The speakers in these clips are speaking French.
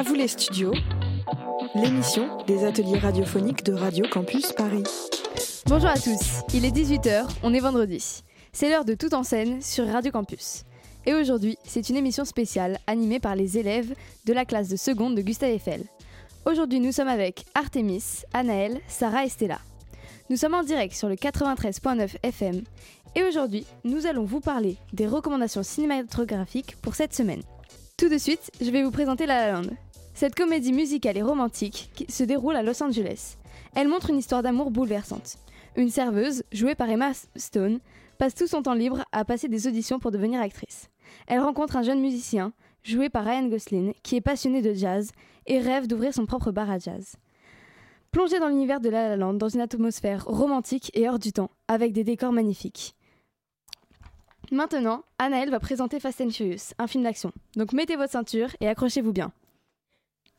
À vous les studios, l'émission des ateliers radiophoniques de Radio Campus Paris. Bonjour à tous, il est 18h, on est vendredi. C'est l'heure de Tout en scène sur Radio Campus. Et aujourd'hui, c'est une émission spéciale animée par les élèves de la classe de seconde de Gustave Eiffel. Aujourd'hui, nous sommes avec Artemis, Anaël, Sarah et Stella. Nous sommes en direct sur le 93.9 FM et aujourd'hui, nous allons vous parler des recommandations cinématographiques pour cette semaine. Tout de suite, je vais vous présenter La La Land. Cette comédie musicale et romantique se déroule à Los Angeles. Elle montre une histoire d'amour bouleversante. Une serveuse, jouée par Emma Stone, passe tout son temps libre à passer des auditions pour devenir actrice. Elle rencontre un jeune musicien, joué par Ryan Gosling, qui est passionné de jazz et rêve d'ouvrir son propre bar à jazz. Plongée dans l'univers de La La Land dans une atmosphère romantique et hors du temps, avec des décors magnifiques. Maintenant, Anaël va présenter Fast and Furious, un film d'action. Donc mettez votre ceinture et accrochez-vous bien.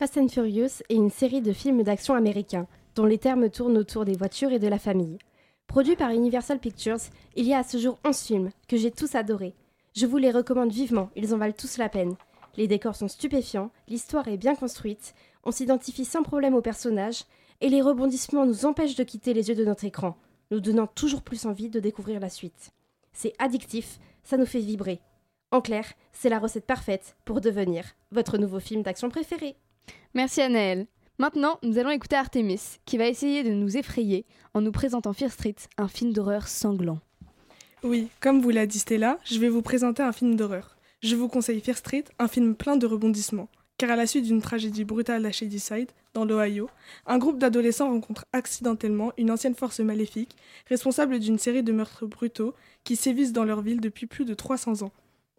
Fast and Furious est une série de films d'action américains, dont les termes tournent autour des voitures et de la famille. Produit par Universal Pictures, il y a à ce jour 11 films, que j'ai tous adorés. Je vous les recommande vivement, ils en valent tous la peine. Les décors sont stupéfiants, l'histoire est bien construite, on s'identifie sans problème aux personnages, et les rebondissements nous empêchent de quitter les yeux de notre écran, nous donnant toujours plus envie de découvrir la suite. C'est addictif, ça nous fait vibrer. En clair, c'est la recette parfaite pour devenir votre nouveau film d'action préféré. Merci Anaël. Maintenant, nous allons écouter Artemis, qui va essayer de nous effrayer en nous présentant Fear Street, un film d'horreur sanglant. Oui, comme vous l'a dit Stella, je vais vous présenter un film d'horreur. Je vous conseille Fear Street, un film plein de rebondissements. Car à la suite d'une tragédie brutale à Shadyside, dans l'Ohio, un groupe d'adolescents rencontre accidentellement une ancienne force maléfique, responsable d'une série de meurtres brutaux qui sévissent dans leur ville depuis plus de 300 ans.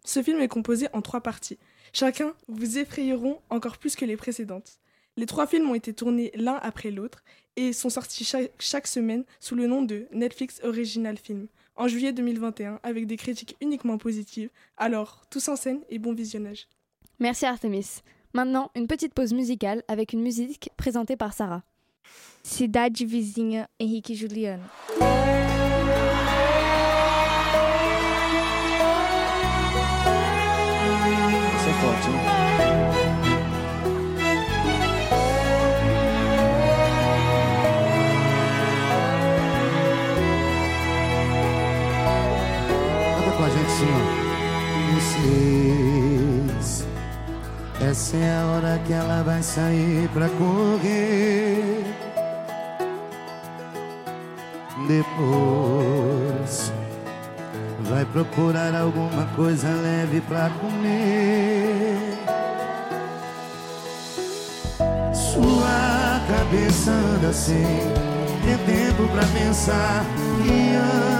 Ce film est composé en trois parties. Chacun vous effrayeront encore plus que les précédentes. Les trois films ont été tournés l'un après l'autre et sont sortis chaque, chaque semaine sous le nom de Netflix Original Film en juillet 2021 avec des critiques uniquement positives. Alors, tous en scène et bon visionnage. Merci Artemis. Maintenant, une petite pause musicale avec une musique présentée par Sarah. Cidade Vizinha, Henrique Juliano. Vai sair pra correr. Depois vai procurar alguma coisa leve pra comer. Sua cabeça anda assim, tem tempo pra pensar. E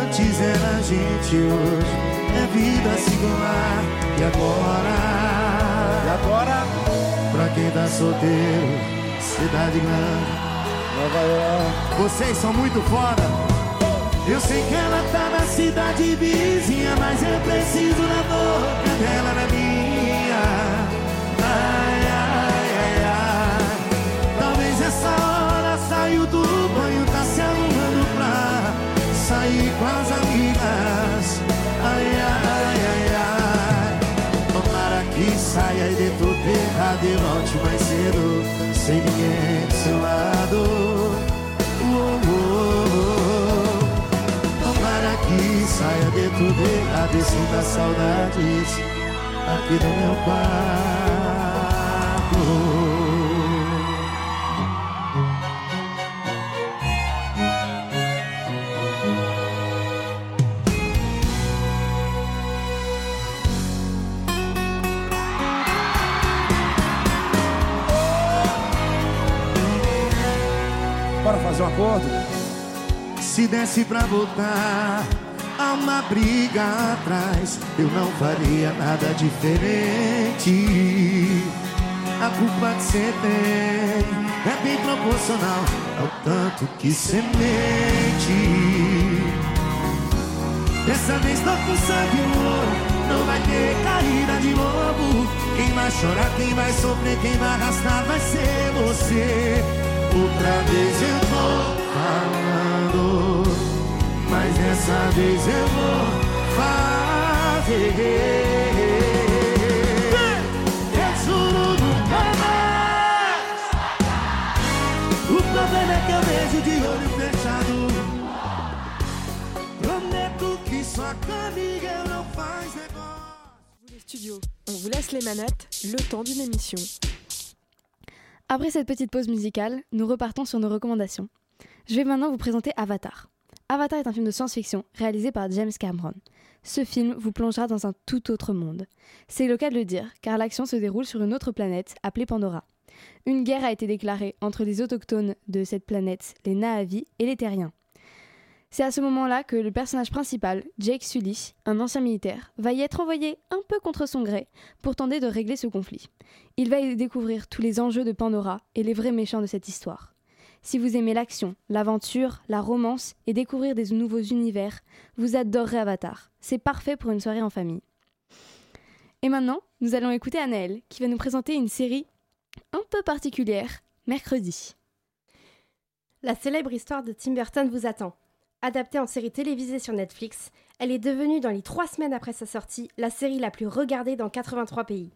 antes era gente, hoje é vida singular. E agora? E agora? Tá solteiro, cidade grande. Nova York. Vocês são muito foda. Eu sei que ela tá na cidade vizinha, mas eu preciso da boca dela na minha. Ai, ai, ai, ai. Talvez essa hora saiu do banho, tá se arrumando pra sair com as amigas. Ai, ai. E saia de tu pecado de volte mais cedo Sem ninguém do seu lado. Oh, oh, oh. Para que saia de tu pecado e sinta saudades. Aqui do meu pai Se desse pra voltar a uma briga atrás, eu não faria nada diferente. A culpa que você tem é bem proporcional ao tanto que você mente. Dessa vez tô com sangue no olho, não vai ter caída de novo. Quem vai chorar, quem vai sofrer, quem vai arrastar vai ser você. Outra vez eu on vous laisse les manettes, le temps d'une émission. Après cette petite pause musicale, nous repartons sur nos recommandations. Je vais maintenant vous présenter Avatar. Avatar est un film de science-fiction réalisé par James Cameron. Ce film vous plongera dans un tout autre monde. C'est le cas de le dire, car l'action se déroule sur une autre planète appelée Pandora. Une guerre a été déclarée entre les autochtones de cette planète, les Na'vi et les Terriens. C'est à ce moment-là que le personnage principal, Jake Sully, un ancien militaire, va y être envoyé un peu contre son gré pour tenter de régler ce conflit. Il va y découvrir tous les enjeux de Pandora et les vrais méchants de cette histoire. Si vous aimez l'action, l'aventure, la romance et découvrir des nouveaux univers, vous adorerez Avatar. C'est parfait pour une soirée en famille. Et maintenant, nous allons écouter Anaël qui va nous présenter une série un peu particulière, mercredi. La célèbre histoire de Tim Burton vous attend. Adaptée en série télévisée sur Netflix, elle est devenue, dans les trois semaines après sa sortie, la série la plus regardée dans 83 pays.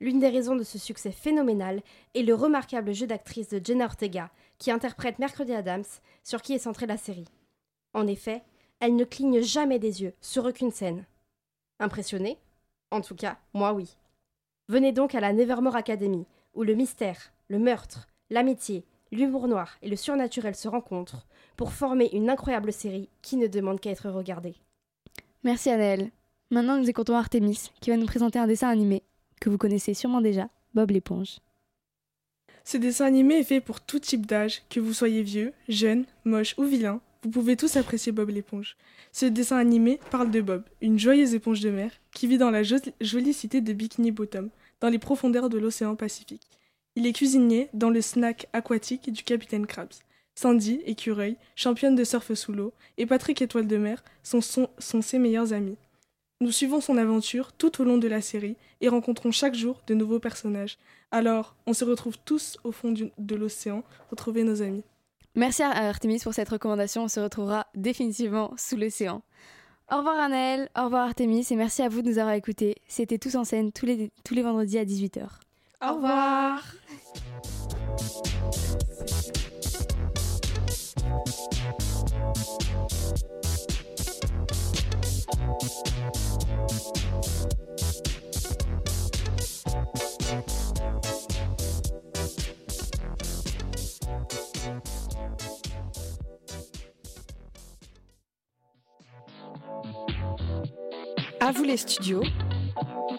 L'une des raisons de ce succès phénoménal est le remarquable jeu d'actrice de Jenna Ortega, qui interprète Mercredi Adams, sur qui est centrée la série. En effet, elle ne cligne jamais des yeux sur aucune scène. Impressionné En tout cas, moi oui. Venez donc à la Nevermore Academy, où le mystère, le meurtre, l'amitié, l'humour noir et le surnaturel se rencontrent pour former une incroyable série qui ne demande qu'à être regardée. Merci Anaël. Maintenant, nous écoutons Artemis qui va nous présenter un dessin animé que vous connaissez sûrement déjà, Bob l'éponge. Ce dessin animé est fait pour tout type d'âge, que vous soyez vieux, jeune, moche ou vilain. Vous pouvez tous apprécier Bob l'éponge. Ce dessin animé parle de Bob, une joyeuse éponge de mer qui vit dans la jo- jolie cité de Bikini Bottom, dans les profondeurs de l'océan Pacifique. Il est cuisinier dans le snack aquatique du capitaine Krabs. Sandy, écureuil, championne de surf sous l'eau, et Patrick, étoile de mer, sont, son- sont ses meilleurs amis. Nous suivons son aventure tout au long de la série et rencontrons chaque jour de nouveaux personnages. Alors, on se retrouve tous au fond du- de l'océan, retrouver nos amis. Merci à Artemis pour cette recommandation. On se retrouvera définitivement sous l'océan. Au revoir Anaël, au revoir Artemis et merci à vous de nous avoir écoutés. C'était tous en scène tous les, tous les vendredis à 18h. Au revoir À vous les studios,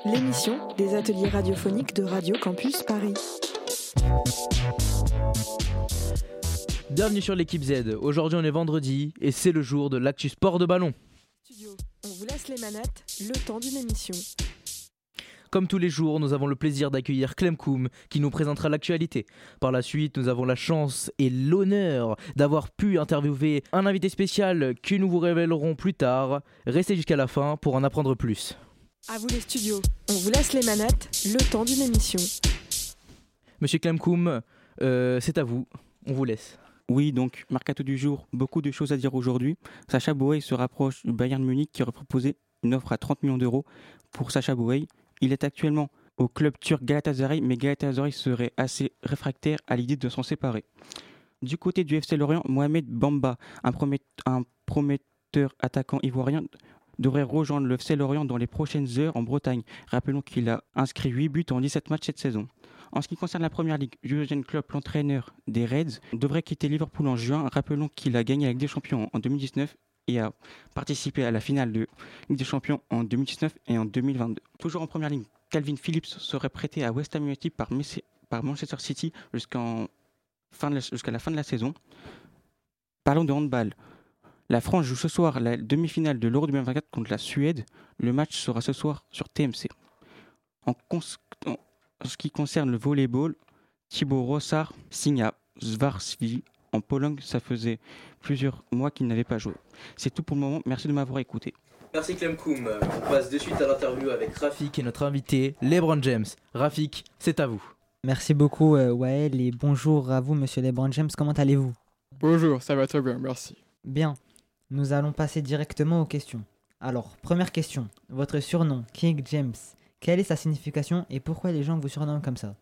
l'émission des ateliers radiophoniques de Radio Campus Paris. Bienvenue sur l'équipe Z. Aujourd'hui on est vendredi et c'est le jour de l'actu sport de ballon. Studio, on vous laisse les manettes, le temps d'une émission. Comme tous les jours, nous avons le plaisir d'accueillir Clem Koum qui nous présentera l'actualité. Par la suite, nous avons la chance et l'honneur d'avoir pu interviewer un invité spécial que nous vous révélerons plus tard. Restez jusqu'à la fin pour en apprendre plus. À vous les studios, on vous laisse les manettes, le temps d'une émission. Monsieur Clem Koum, euh, c'est à vous. On vous laisse. Oui, donc, mercato du jour, beaucoup de choses à dire aujourd'hui. Sacha Boey se rapproche du Bayern Munich qui aurait proposé une offre à 30 millions d'euros pour Sacha Boey. Il est actuellement au club turc Galatasaray, mais Galatasaray serait assez réfractaire à l'idée de s'en séparer. Du côté du FC Lorient, Mohamed Bamba, un, un prometteur attaquant ivoirien, devrait rejoindre le FC Lorient dans les prochaines heures en Bretagne. Rappelons qu'il a inscrit 8 buts en 17 matchs cette saison. En ce qui concerne la première ligue, Jurgen Klopp, l'entraîneur des Reds, devrait quitter Liverpool en juin. Rappelons qu'il a gagné la Ligue des Champions en 2019 et a participé à la finale de Ligue des Champions en 2019 et en 2022. Toujours en première ligue, Calvin Phillips serait prêté à West Ham United par, Manchester City jusqu'à la fin de la saison. Parlons de handball. La France joue ce soir la demi-finale de l'Euro 2024 contre la Suède. Le match sera ce soir sur TMC. En, en- ce qui concerne le volleyball, Thibaut Rossard signe à Zvarsvili en Pologne. Ça faisait plusieurs mois qu'il n'avait pas joué. C'est tout pour le moment. Merci de m'avoir écouté. Merci Clem Koum. On passe de suite à l'interview avec Rafik et notre invité, LeBron James. Rafik, c'est à vous. Merci beaucoup, euh, Wael, et bonjour à vous, monsieur LeBron James. Comment allez-vous? Bonjour, ça va très bien, merci. Bien. Nous allons passer directement aux questions. Alors, première question. Votre surnom, King James, quelle est sa signification et pourquoi les gens vous surnomment comme ça?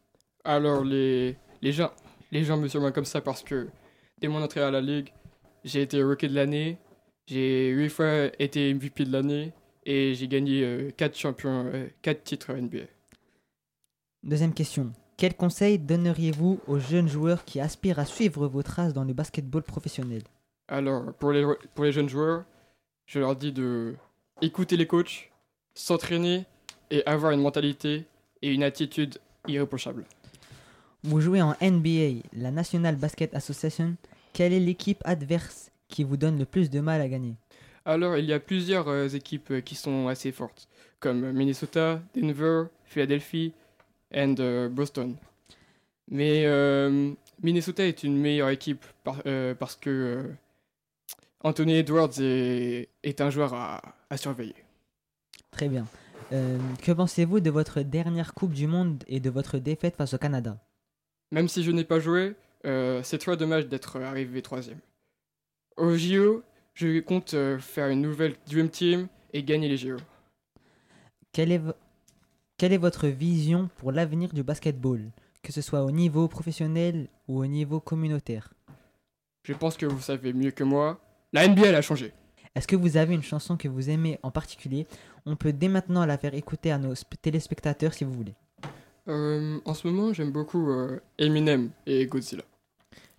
Alors, les, les, gens, les gens me surnomment comme ça parce que dès mon entrée à la ligue, j'ai été rookie de l'année, j'ai huit fois été MVP de l'année et j'ai gagné 4 champions, 4 titres NBA. Deuxième question. Quel conseil donneriez-vous aux jeunes joueurs qui aspirent à suivre vos traces dans le basketball professionnel? Alors, pour les, pour les jeunes joueurs, je leur dis de écouter les coachs, s'entraîner et avoir une mentalité et une attitude irréprochable. Vous jouez en NBA, la National Basket Association. Quelle est l'équipe adverse qui vous donne le plus de mal à gagner? Alors, il y a plusieurs euh, équipes euh, qui sont assez fortes, comme Minnesota, Denver, Philadelphie et euh, Boston. Mais Minnesota est une meilleure équipe parce que Anthony Edwards est, est un joueur à, à, surveiller. Très bien. Que pensez-vous de votre dernière Coupe du Monde et de votre défaite face au Canada? Même si je n'ai pas joué, c'est très dommage d'être arrivé troisième. Au JO, je compte euh, faire une nouvelle Dream Team et gagner les JO. Quelle est, quelle est votre vision pour l'avenir du basketball, que ce soit au niveau professionnel ou au niveau communautaire? Je pense que vous savez mieux que moi. La NBA a changé. Est-ce que vous avez une chanson que vous aimez en particulier On peut dès maintenant la faire écouter à nos téléspectateurs si vous voulez. Euh, en ce moment, j'aime beaucoup euh, Eminem et Godzilla.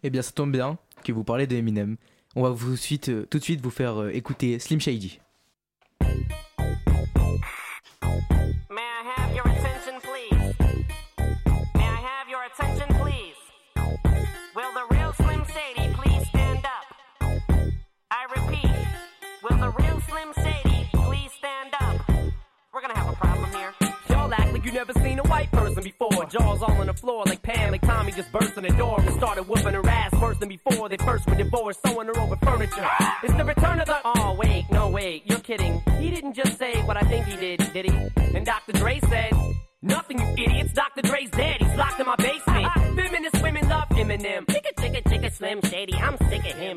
Eh bien, ça tombe bien que vous parlez d'Eminem. On va vous suite, euh, tout de suite vous faire euh, écouter Slim Shady. Like you never seen a white person before. Jaws all on the floor like Pam, like Tommy just burst in the door and started whooping her ass worse than before. They first were divorced, sewing her over furniture. It's the return of the. Oh, wait, no, wait, you're kidding. He didn't just say what I think he did, did he? And Dr. Dre said. Nothing, you idiots. Dr. Dre's dead. He's locked in my basement. Feminist women love Eminem. Chicka, chicka, chicka, Slim Shady. I'm sick of. Him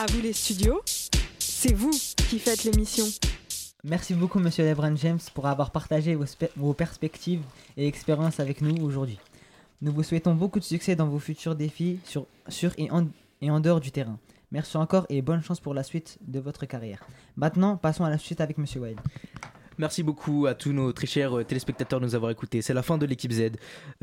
À vous les studios, c'est vous qui faites l'émission. Merci beaucoup, monsieur LeBron James, pour avoir partagé vos, perspectives et expériences avec nous aujourd'hui. Nous vous souhaitons beaucoup de succès dans vos futurs défis sur, et, en, et en dehors du terrain. Merci encore et bonne chance pour la suite de votre carrière. Maintenant, passons à la suite avec monsieur Wild. Merci beaucoup à tous nos très chers euh, téléspectateurs de nous avoir écoutés. C'est la fin de l'équipe Z.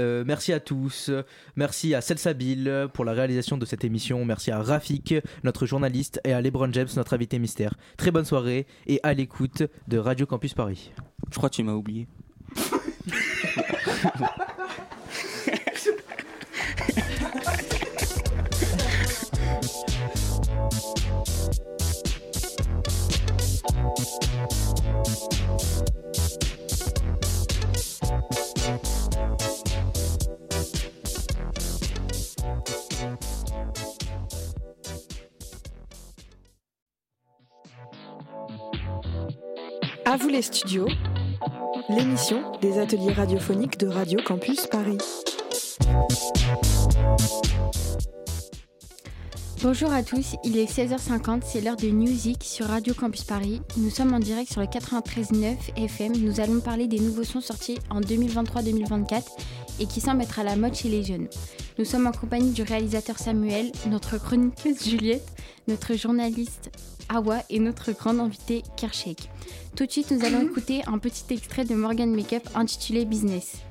Euh, merci à tous. Merci à Selsabil pour la réalisation de cette émission. Merci à Rafik, notre journaliste, et à Lebron James, notre invité mystère. Très bonne soirée et à l'écoute de Radio Campus Paris. Je crois que tu m'as oublié. À vous les studios, l'émission des ateliers radiophoniques de Radio Campus Paris. Bonjour à tous, il est 16h50, c'est l'heure de Music sur Radio Campus Paris. Nous sommes en direct sur le 93.9 FM. Nous allons parler des nouveaux sons sortis en 2023-2024 et qui semblent être à la mode chez les jeunes. Nous sommes en compagnie du réalisateur Samuel, notre chroniqueuse Juliette, notre journaliste Awa et notre grande invitée Kershake. Tout de suite, nous allons écouter un petit extrait de Morgan Makeup intitulé Business.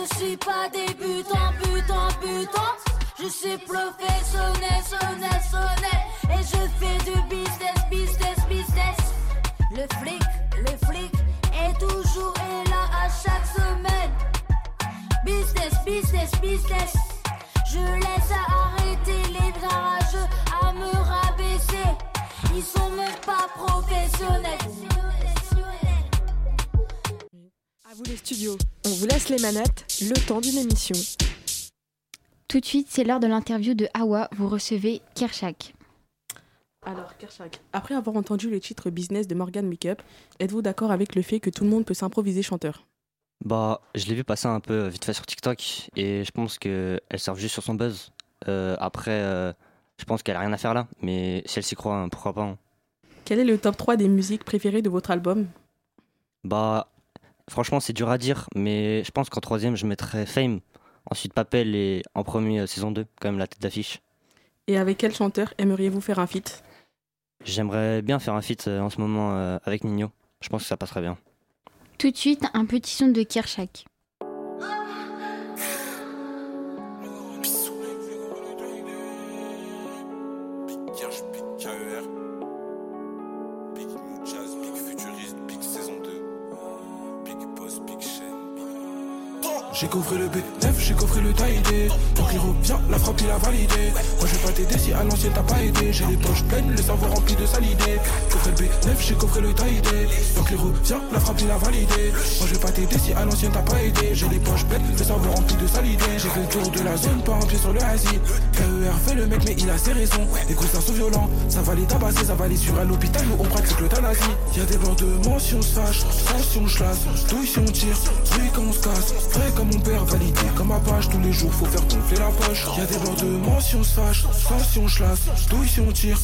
Je suis pas débutant, putain, putain. Je suis professionnel, sonnet, sonnet. Et je fais du business, business, business. Le flic, On vous laisse les manettes, le temps d'une émission. Tout de suite, c'est l'heure de l'interview de Hawa. Vous recevez Kershak. Alors, Kershak, après avoir entendu le titre business de Morgan Makeup, êtes-vous d'accord avec le fait que tout le monde peut s'improviser chanteur? Bah, je l'ai vu passer un peu vite fait sur TikTok et je pense qu'elle serve juste sur son buzz. Euh, après, euh, je pense qu'elle a rien à faire là, mais si elle s'y croit, hein, pourquoi pas. hein. Quel est le top 3 des musiques préférées de votre album? Bah, franchement, c'est dur à dire, mais je pense qu'en troisième, je mettrais Fame, ensuite Papel et en premier, euh, saison 2, quand même la tête d'affiche. Et avec quel chanteur aimeriez-vous faire un feat? J'aimerais bien faire un feat euh, en ce moment euh, avec Nino. Je pense que ça passerait bien. Tout de suite, un petit son de Kershak. Coffré le B9, j'ai coffré le taillé Donc il revient, la frappe il a validé. Moi je vais pas t'aider si à l'ancienne t'as pas aidé. J'ai les poches pleines, le cerveau rempli de salidé Coffré le B9, j'ai coffré le taillé Donc il revient, la frappe il a validé. Moi je vais pas t'aider si à l'ancienne t'as pas aidé. J'ai les poches pleines, le cerveau rempli de salidé J'ai fait le tour de la zone, pas un pied sur le hasi KER fait le mec mais il a ses raisons. Les coussins sont violents, ça va les tabasser Ça va les sur à l'hôpital où on pratique l'euthanasie Y'a des bords de mention se fâche, tension chlasse. Douille si on tire, quand on se casse. Vrai comme mon père, validé comme Apache Tous les jours faut faire gonfler la poche. Y'a des bords de mention se fâche, tension chlasse. Douille si on tire,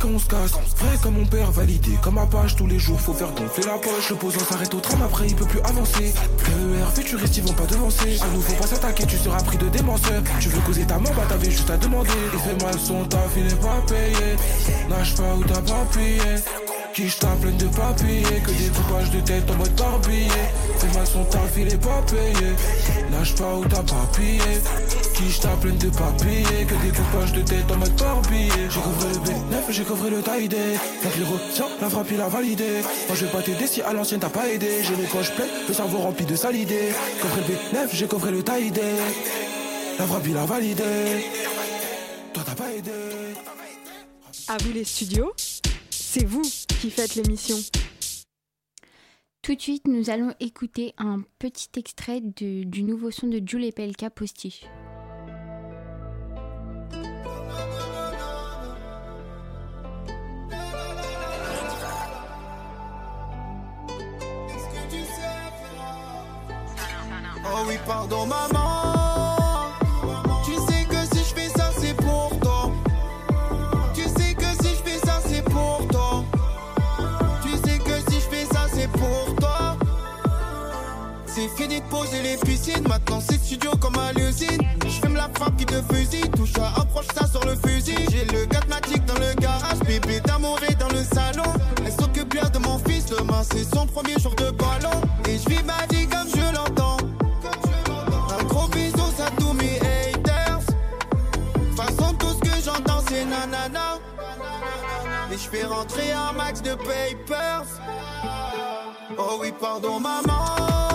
quand on se casse. Vrai comme mon père, validé comme Apache Tous les jours faut faire gonfler la poche. Le posant s'arrête au tram après il peut plus avancer. KER futuriste ils vont pas devancer. À nous faut pas s'attaquer tu seras pris de démenceur Tu veux causer ta mort bah t'avais juste à demander. Il fait mal son taf il est pas payé. Nage pas où t'as pas payé Quiche ta pleine de papiers Que des coupages de tête en mode barbillé Fais mal son taf il est pas payé. Nage pas où t'as pas payé Quiche ta pleine de papiers Que des coupages de tête en mode barbillé J'ai couvré le B9 j'ai couvré le Donc il retient la frappe il a validé. Moi je vais pas t'aider si à l'ancienne t'as pas aidé. J'ai les poches pleines le cerveau rempli de salidé Coffré le B9 j'ai coffré le taille La frappe il a validé. Toi t'as pas aidé. À vous les studios. C'est vous qui faites l'émission. Tout de suite, nous allons écouter un petit extrait de- du nouveau son de Jules et PLK Postiche. Oh oui, pardon maman. Frappe qui te fusille, touche à approche ça sur le fusil. J'ai le gatmatique dans le garage, bébé d'amour est dans le salon. Elle s'occupe bien de mon fils, demain c'est son premier jour de ballon. Et je vis ma vie comme je l'entends. Un gros bisou à tous mes haters. Façon tout ce que j'entends c'est nanana. Et je fais rentrer un max de papers. Oh oui, pardon maman.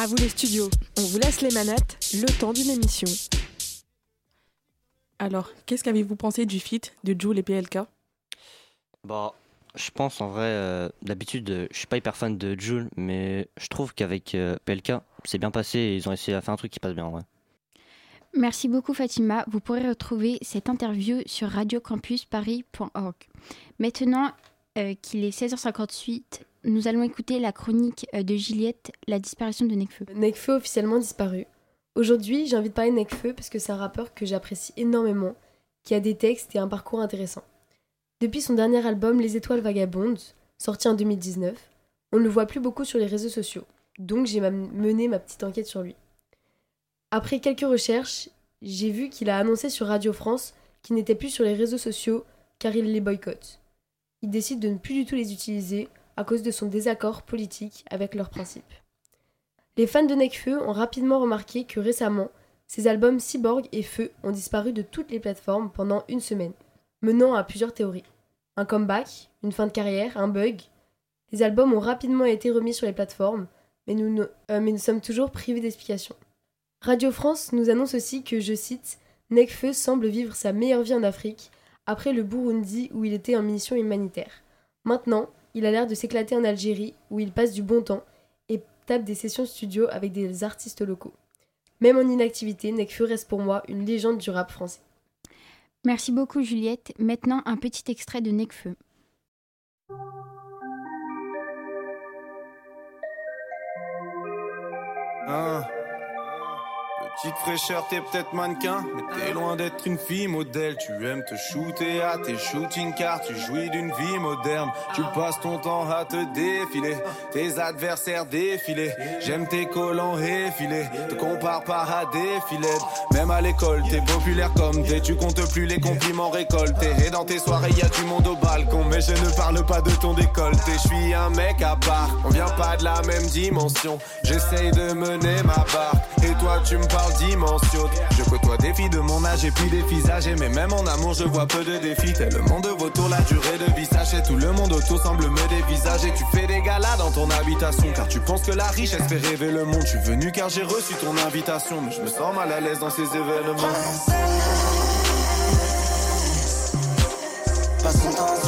À vous les studios. On vous laisse les manettes, le temps d'une émission. Alors, qu'est-ce qu'avez-vous pensé du feat de Jules et PLK Bah, je pense en vrai, euh, d'habitude, euh, je suis pas hyper fan de Jules, mais je trouve qu'avec euh, PLK, c'est bien passé et ils ont essayé de faire un truc qui passe bien en vrai. Merci beaucoup Fatima. Vous pourrez retrouver cette interview sur radiocampusparis.org. Maintenant euh, qu'il est 16h58, nous allons écouter la chronique euh, de Juliette, la disparition de Nekfeu. Nekfeu officiellement disparu. Aujourd'hui, j'ai envie de parler de Nekfeu parce que c'est un rappeur que j'apprécie énormément, qui a des textes et un parcours intéressant. Depuis son dernier album Les Étoiles Vagabondes, sorti en 2019, on ne le voit plus beaucoup sur les réseaux sociaux, donc j'ai mené ma petite enquête sur lui. Après quelques recherches, j'ai vu qu'il a annoncé sur Radio France qui n'étaient plus sur les réseaux sociaux car il les boycotte. Il décide de ne plus du tout les utiliser à cause de son désaccord politique avec leurs principes. Les fans de Nekfeu ont rapidement remarqué que récemment, ses albums Cyborg et Feu ont disparu de toutes les plateformes pendant une semaine, menant à plusieurs théories. Un comeback, une fin de carrière, un bug. Les albums ont rapidement été remis sur les plateformes, mais nous, euh, sommes toujours privés d'explications. Radio France nous annonce aussi que, je cite, Nekfeu semble vivre sa meilleure vie en Afrique, après le Burundi où il était en mission humanitaire. Maintenant, il a l'air de s'éclater en Algérie, où il passe du bon temps et tape des sessions studio avec des artistes locaux. Même en inactivité, Nekfeu reste pour moi une légende du rap français. Merci beaucoup Juliette. Maintenant un petit extrait de Necfeu. Hein. Petite fraîcheur, t'es peut-être mannequin, mais t'es loin d'être une fille modèle. Tu aimes te shooter à tes shooting car tu jouis d'une vie moderne. Tu passes ton temps à te défiler, tes adversaires défiler. J'aime tes collants effilés, te compare pas à des filets. Même à l'école, t'es populaire comme t'es, tu comptes plus les compliments récoltés. Et dans tes soirées, y a du monde au balcon, mais je ne parle pas de ton décolleté. Je suis un mec à part, on vient pas de la même dimension. J'essaye de mener ma barque, et toi tu me parles dimension. Je côtoie des filles de mon âge et puis des filles mais même en amour je vois peu de défis. Tellement de vautours, la durée de vie sachez tout le monde autour semble me dévisager. Tu fais des galas dans ton habitation, car tu penses que la richesse fait rêver le monde. Je suis venu car j'ai reçu ton invitation, mais je me sens mal à l'aise dans ces événements. Soir dans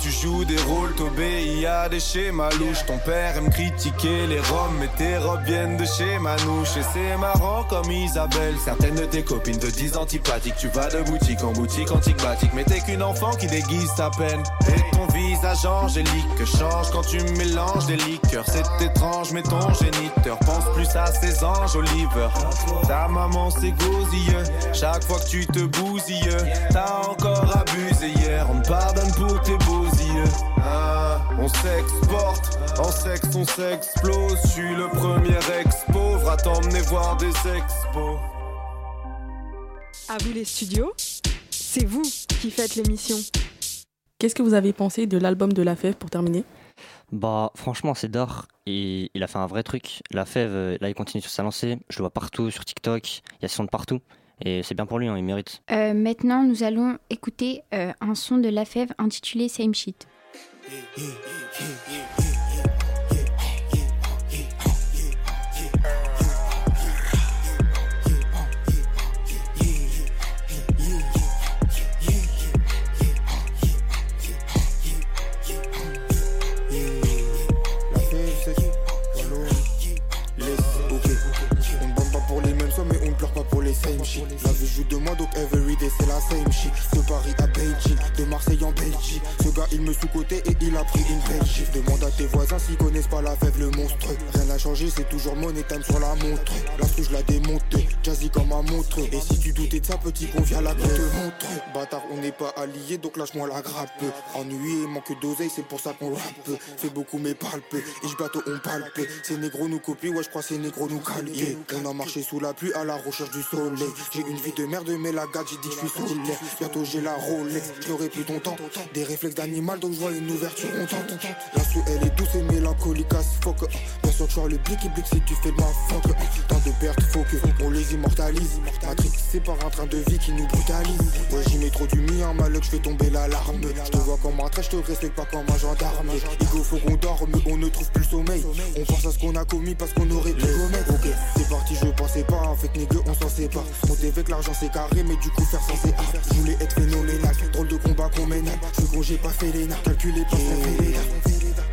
tu joues des rôles, t'obéis à des schémas louches. Ton père aime critiquer les roms, mais tes robes viennent de chez Manouche. Et c'est marrant comme Isabelle. Certaines de tes copines te disent antipathique. Tu vas de boutique en boutique, antipatique. Mais t'es qu'une enfant qui déguise ta peine. Et ton visage angélique change quand tu mélanges des liqueurs. C'est étrange, mais ton géniteur pense plus à ses anges Oliver. Ta maman c'est gosille. Chaque fois que tu te bousilles, t'as encore abusé hier. On pardonne pour tes beaux Ah, on s'exporte, en sexe on s'explose. Je suis le premier ex-pauvre à t'emmener voir des expos. À vous les studios, c'est vous qui faites l'émission. Qu'est-ce que vous avez pensé de l'album de La Fève pour terminer? Bah franchement c'est d'or et il a fait un vrai truc. La fève, euh, là il continue sur sa lancée, je le vois partout sur TikTok, il y a son de partout et c'est bien pour lui, hein, il mérite. Euh, maintenant nous allons écouter euh, un son de La Fève intitulé Same Shit. Les same shit. La vie joue de moi, donc everyday c'est la same shit. De Paris à Beijing, de Marseille en Belgique. Ce gars, il me sous-côté et il a pris une belle chiffre. Demande à tes voisins s'ils connaissent pas la fève, le monstre. Rien n'a changé, c'est toujours money time sur la montre. La je la démonte, jazzy comme ma montre. Et si tu doutais de ça, petit, qu'on vient la te montre. Bâtard, on n'est pas alliés, donc lâche-moi la grappe. Ennuyé, manque d'oseille, c'est pour ça qu'on rappe. Fait beaucoup, mais parle peu. Et je bateau, on palpe. Ces négros nous copient, ouais, je crois ces négros nous. Yeah. On a marché sous la pluie à la recherche du soleil. J'ai une vie de merde, mais la gâte, j'ai dit que je suis. Bientôt j'ai la Rolex, je n'aurai plus ton Des réflexes d'animal, donc je vois une ouverture contente. La sous, elle est douce et mélancolique as fuck. Bien sûr, tu as le blick et blick si tu fais de ma fuck. Tant de pertes, faut que on les immortalise. Matrix, c'est par un train de vie qui nous brutalise. Ouais, j'y mets trop du mien, malheur, je fais tomber l'alarme. Je te vois comme un train, je te respecte pas comme un gendarme. Igo, faut qu'on dorme, on ne trouve plus le sommeil. On pense à ce qu'on a commis parce qu'on aurait pu commettre. Ok, parti, je pensais pas. En fait, nègre, on s'en sépare. Monter avec l'argent, c'est carré, mais du coup, faire sans c'est art. Je voulais être phénoménal. Drôle de combat qu'on mène. Je con, j'ai pas fait les nains. Calculé pas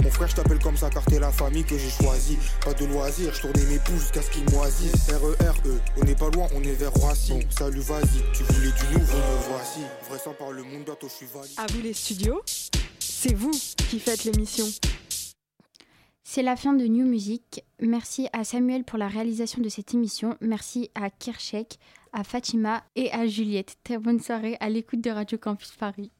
Mon frère, je t'appelle comme ça car t'es la famille que j'ai choisie. Pas de loisirs, je tournais mes pouces jusqu'à ce qu'ils moisissent. R-E-R-E, on n'est pas loin, on est vers Roissy. Bon, salut, vas-y, tu voulais du nouveau, me voici. Vrai sang par le monde, bientôt je suis valide. À vous les studios, C'est vous qui faites l'émission. C'est la fin de New Music. Merci à Samuel pour la réalisation de cette émission. Merci à Kirchek, à Fatima et à Juliette. Très bonne soirée à l'écoute de Radio Campus Paris.